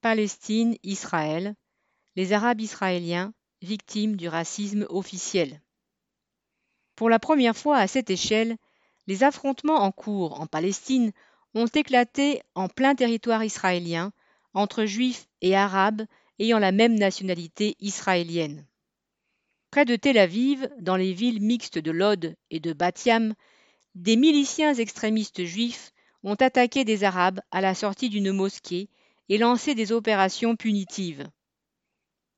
Palestine, Israël, les Arabes israéliens victimes du racisme officiel. Pour la première fois à cette échelle, les affrontements en cours en Palestine ont éclaté en plein territoire israélien entre juifs et arabes ayant la même nationalité israélienne. Près de Tel Aviv, dans les villes mixtes de Lod et de Batiam, des miliciens extrémistes juifs ont attaqué des Arabes à la sortie d'une mosquée et lancé des opérations punitives.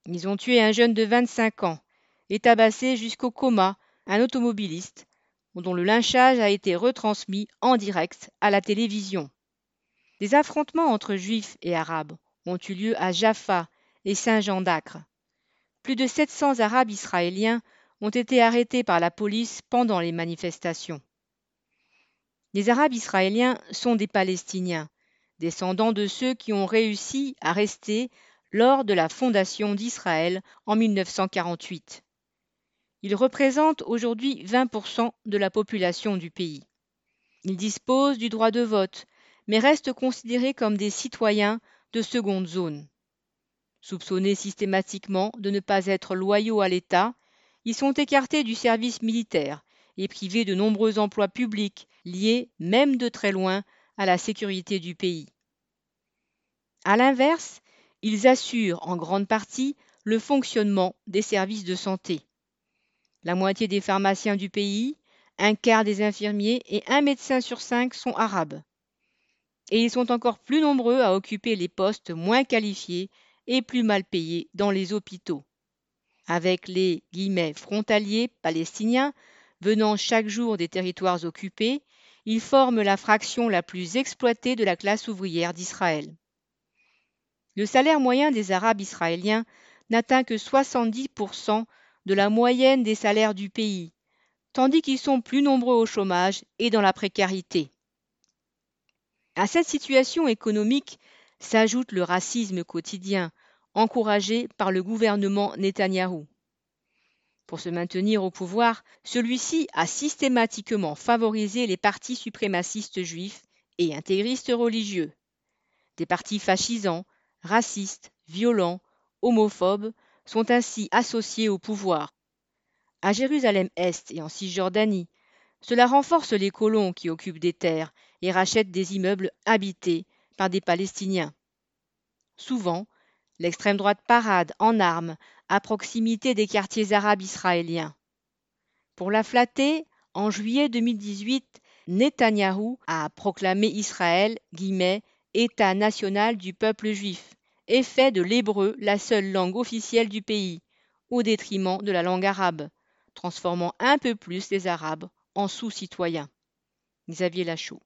Ils ont tué un jeune de 25 ans et tabassé jusqu'au coma un automobiliste dont le lynchage a été retransmis en direct à la télévision. Des affrontements entre juifs et arabes ont eu lieu à Jaffa et Saint-Jean d'Acre. Plus de 700 arabes israéliens ont été arrêtés par la police pendant les manifestations. Les Arabes israéliens sont des Palestiniens, descendants de ceux qui ont réussi à rester lors de la fondation d'Israël en 1948. Ils représentent aujourd'hui 20% de la population du pays. Ils disposent du droit de vote, mais restent considérés comme des citoyens de seconde zone. Soupçonnés systématiquement de ne pas être loyaux à l'État, ils sont écartés du service militaire et privés de nombreux emplois publics liés, même de très loin, à la sécurité du pays. A l'inverse, ils assurent en grande partie le fonctionnement des services de santé. La moitié des pharmaciens du pays, un quart des infirmiers et un médecin sur cinq sont arabes. Et ils sont encore plus nombreux à occuper les postes moins qualifiés et plus mal payés dans les hôpitaux. Avec les guillemets frontaliers palestiniens venant chaque jour des territoires occupés, ils forment la fraction la plus exploitée de la classe ouvrière d'Israël. Le salaire moyen des Arabes israéliens n'atteint que 70% de la moyenne des salaires du pays, tandis qu'ils sont plus nombreux au chômage et dans la précarité. À cette situation économique s'ajoute le racisme quotidien, encouragé par le gouvernement Netanyahou. Pour se maintenir au pouvoir, celui-ci a systématiquement favorisé les partis suprémacistes juifs et intégristes religieux. Des partis fascisants, racistes, violents, homophobes sont ainsi associés au pouvoir. À Jérusalem-Est et en Cisjordanie, cela renforce les colons qui occupent des terres et rachètent des immeubles habités par des Palestiniens. Souvent, l'extrême droite parade en armes à proximité des quartiers arabes israéliens. Pour la flatter, en juillet 2018, Netanyahou a proclamé Israël guillemets, État national du peuple juif, et fait de l'hébreu la seule langue officielle du pays, au détriment de la langue arabe, transformant un peu plus les Arabes en sous-citoyens. Xavier Lachaud